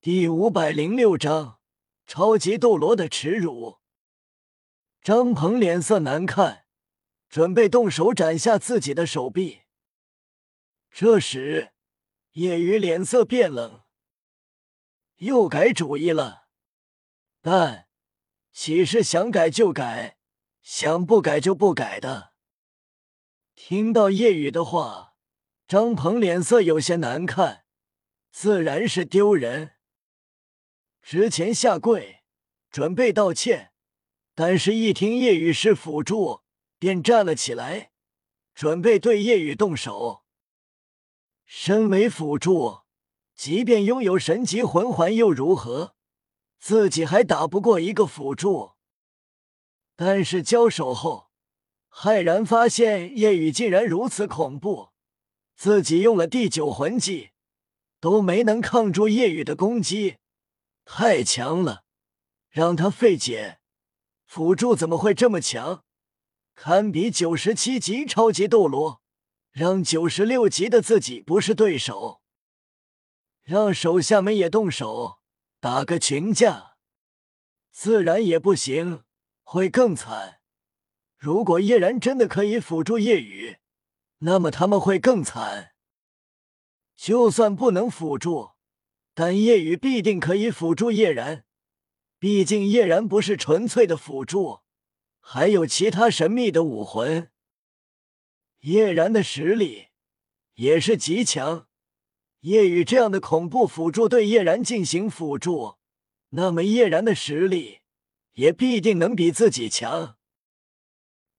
第五百零六章超级斗罗的耻辱。张鹏脸色难看，准备动手斩下自己的手臂。这时，叶雨脸色变冷，又改主意了。但岂是想改就改，想不改就不改的？听到叶雨的话，张鹏脸色有些难看，自然是丢人。之前下跪准备道歉，但是一听叶雨是辅助，便站了起来，准备对叶雨动手。身为辅助，即便拥有神级魂环又如何？自己还打不过一个辅助。但是交手后，骇然发现叶雨竟然如此恐怖，自己用了第九魂技，都没能抗住叶雨的攻击。太强了，让他费解。辅助怎么会这么强？堪比九十七级超级斗罗，让九十六级的自己不是对手。让手下们也动手，打个群架，自然也不行，会更惨。如果叶然真的可以辅助叶雨，那么他们会更惨。就算不能辅助。但叶雨必定可以辅助叶然，毕竟叶然不是纯粹的辅助，还有其他神秘的武魂。叶然的实力也是极强，叶雨这样的恐怖辅助对叶然进行辅助，那么叶然的实力也必定能比自己强。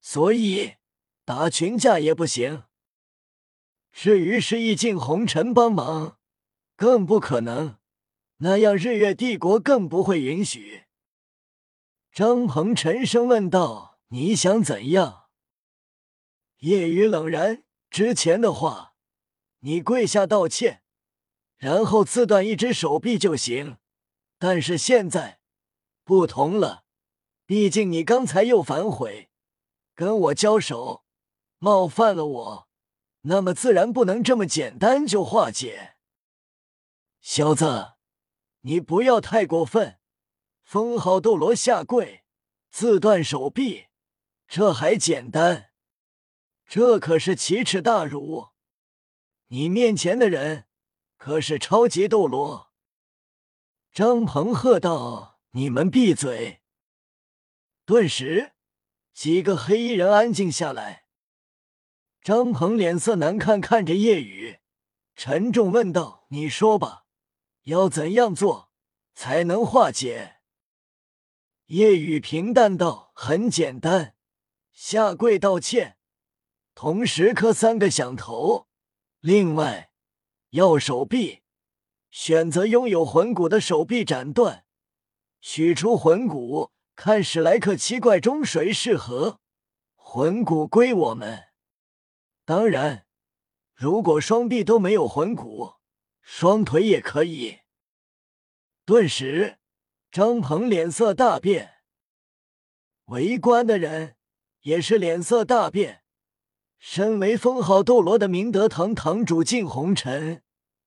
所以打群架也不行。至于是意境红尘帮忙。更不可能，那样日月帝国更不会允许。张鹏沉声问道：“你想怎样？”叶雨冷然：“之前的话，你跪下道歉，然后自断一只手臂就行。但是现在不同了，毕竟你刚才又反悔，跟我交手，冒犯了我，那么自然不能这么简单就化解。”小子，你不要太过分！封号斗罗下跪，自断手臂，这还简单？这可是奇耻大辱！你面前的人可是超级斗罗！张鹏喝道：“你们闭嘴！”顿时，几个黑衣人安静下来。张鹏脸色难看，看着叶雨，沉重问道：“你说吧。”要怎样做才能化解？叶雨平淡道：“很简单，下跪道歉，同时磕三个响头。另外，要手臂，选择拥有魂骨的手臂斩断，取出魂骨，看史莱克七怪中谁适合，魂骨归我们。当然，如果双臂都没有魂骨。”双腿也可以。顿时，张鹏脸色大变，围观的人也是脸色大变。身为封号斗罗的明德堂堂主靳红尘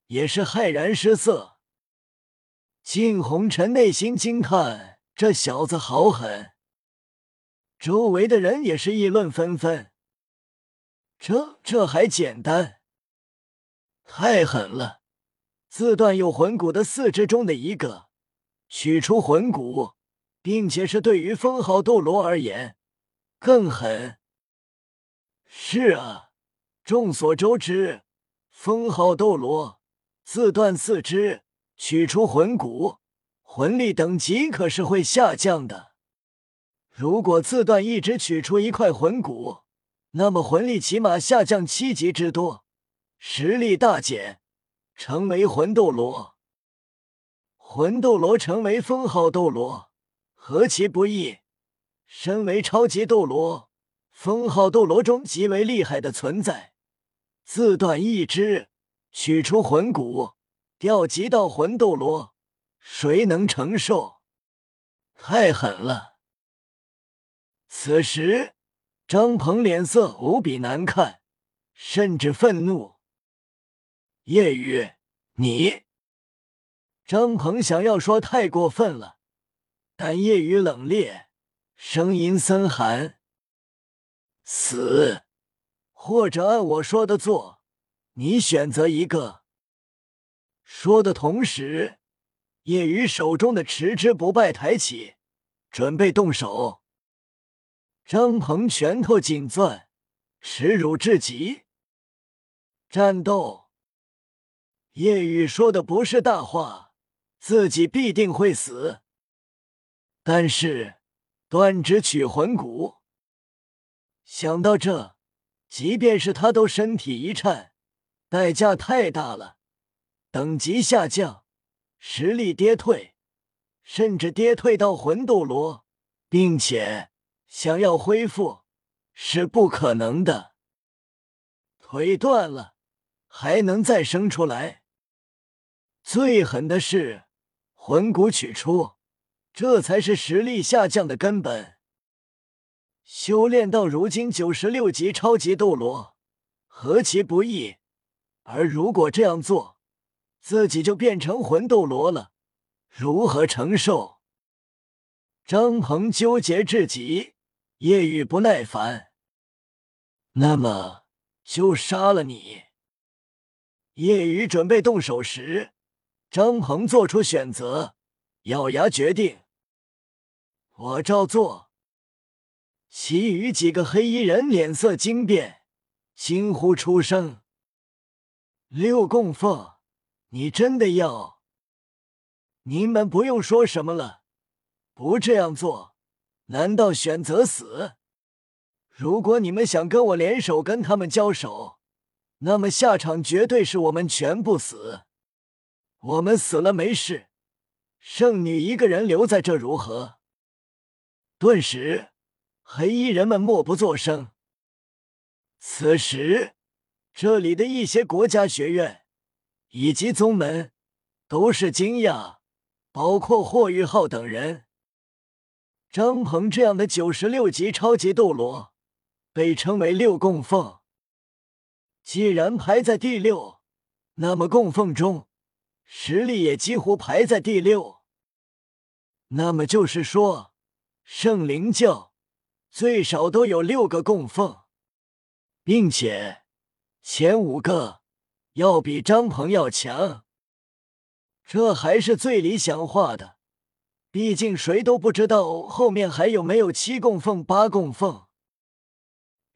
也是骇然失色。靳红尘内心惊叹：这小子好狠！周围的人也是议论纷纷。这这还简单？太狠了！自断有魂骨的四肢中的一个，取出魂骨，并且是对于封号斗罗而言更狠。是啊，众所周知，封号斗罗自断四肢，取出魂骨，魂力等级可是会下降的。如果自断一只取出一块魂骨，那么魂力起码下降七级之多，实力大减。成为魂斗罗，魂斗罗成为封号斗罗，何其不易！身为超级斗罗，封号斗罗中极为厉害的存在，自断一只，取出魂骨，调级到魂斗罗，谁能承受？太狠了！此时，张鹏脸色无比难看，甚至愤怒。夜雨，你张鹏想要说太过分了，但叶雨冷冽，声音森寒：“死，或者按我说的做，你选择一个。”说的同时，叶雨手中的持之不败抬起，准备动手。张鹏拳头紧攥，耻辱至极。战斗。叶雨说的不是大话，自己必定会死。但是断指取魂骨，想到这，即便是他都身体一颤，代价太大了，等级下降，实力跌退，甚至跌退到魂斗罗，并且想要恢复是不可能的。腿断了，还能再生出来？最狠的是魂骨取出，这才是实力下降的根本。修炼到如今九十六级超级斗罗，何其不易！而如果这样做，自己就变成魂斗罗了，如何承受？张鹏纠结至极，叶雨不耐烦。那么就杀了你。叶雨准备动手时。张鹏做出选择，咬牙决定：“我照做。”其余几个黑衣人脸色惊变，惊呼出声：“六供奉，你真的要？你们不用说什么了，不这样做，难道选择死？如果你们想跟我联手，跟他们交手，那么下场绝对是我们全部死。”我们死了没事，圣女一个人留在这如何？顿时，黑衣人们默不作声。此时，这里的一些国家学院以及宗门都是惊讶，包括霍玉浩等人。张鹏这样的九十六级超级斗罗，被称为六供奉。既然排在第六，那么供奉中。实力也几乎排在第六，那么就是说，圣灵教最少都有六个供奉，并且前五个要比张鹏要强。这还是最理想化的，毕竟谁都不知道后面还有没有七供奉、八供奉，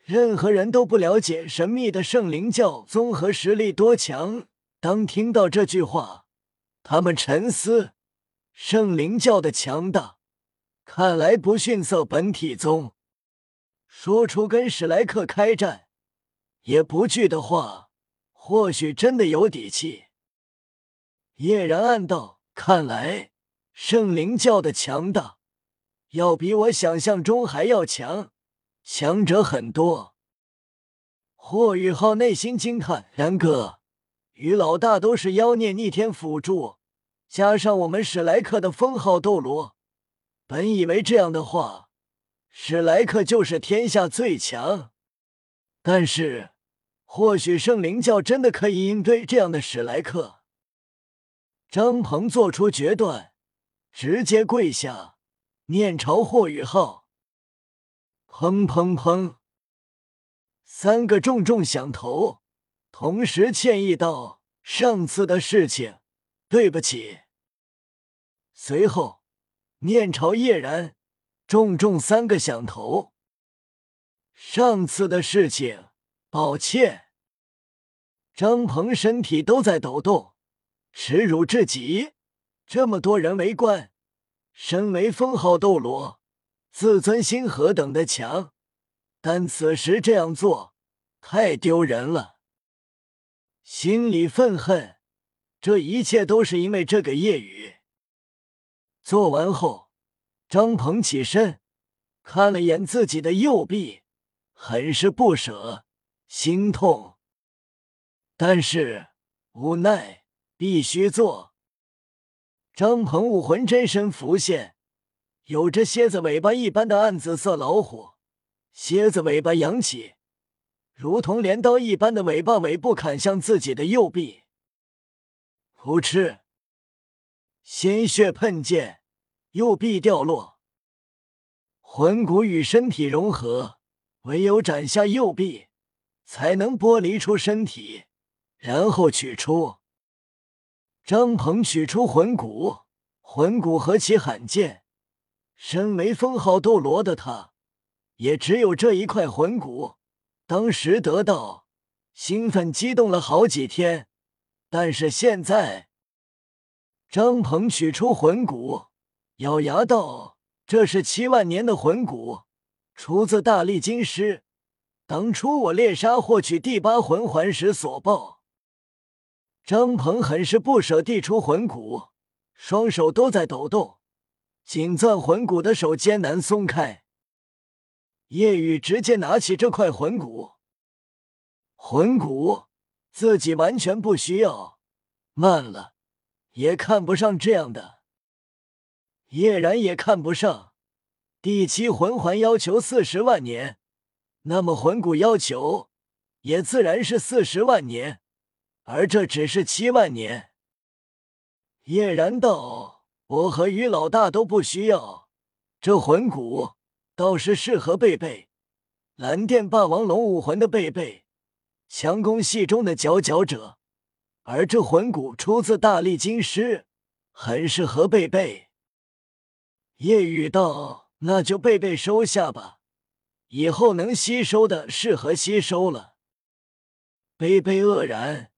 任何人都不了解神秘的圣灵教综合实力多强。当听到这句话。他们沉思，圣灵教的强大，看来不逊色本体宗。说出跟史莱克开战也不惧的话，或许真的有底气。叶然暗道：看来圣灵教的强大，要比我想象中还要强，强者很多。霍雨浩内心惊叹：然哥。与老大都是妖孽逆天辅助，加上我们史莱克的封号斗罗，本以为这样的话，史莱克就是天下最强。但是，或许圣灵教真的可以应对这样的史莱克。张鹏做出决断，直接跪下，面朝霍雨浩。砰砰砰，三个重重响头。同时歉意道：“上次的事情，对不起。”随后面朝叶然，重重三个响头。上次的事情，抱歉。张鹏身体都在抖动，耻辱至极。这么多人围观，身为封号斗罗，自尊心何等的强，但此时这样做，太丢人了。心里愤恨，这一切都是因为这个夜雨。做完后，张鹏起身，看了眼自己的右臂，很是不舍，心痛，但是无奈必须做。张鹏武魂真身浮现，有着蝎子尾巴一般的暗紫色老虎，蝎子尾巴扬起。如同镰刀一般的尾巴尾部砍向自己的右臂，噗嗤！鲜血喷溅，右臂掉落，魂骨与身体融合，唯有斩下右臂，才能剥离出身体，然后取出。张鹏取出魂骨，魂骨何其罕见，身为封号斗罗的他，也只有这一块魂骨。当时得到，兴奋激动了好几天，但是现在，张鹏取出魂骨，咬牙道：“这是七万年的魂骨，出自大力金狮，当初我猎杀获取第八魂环时所报。”张鹏很是不舍递出魂骨，双手都在抖动，紧攥魂骨的手艰难松开。叶雨直接拿起这块魂骨，魂骨自己完全不需要，慢了也看不上这样的。叶然也看不上，第七魂环要求四十万年，那么魂骨要求也自然是四十万年，而这只是七万年。叶然道：“我和于老大都不需要这魂骨。”倒是适合贝贝，蓝电霸王龙武魂的贝贝，强攻系中的佼佼者。而这魂骨出自大力金狮，很适合贝贝。夜雨道：“那就贝贝收下吧，以后能吸收的适合吸收了。”贝贝愕然：“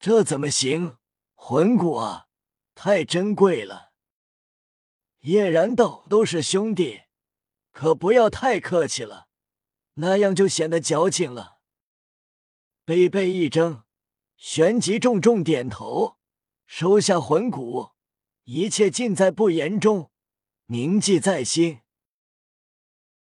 这怎么行？魂骨啊，太珍贵了。”叶然道：“都是兄弟。”可不要太客气了，那样就显得矫情了。贝贝一怔，旋即重重点头，收下魂骨，一切尽在不言中，铭记在心。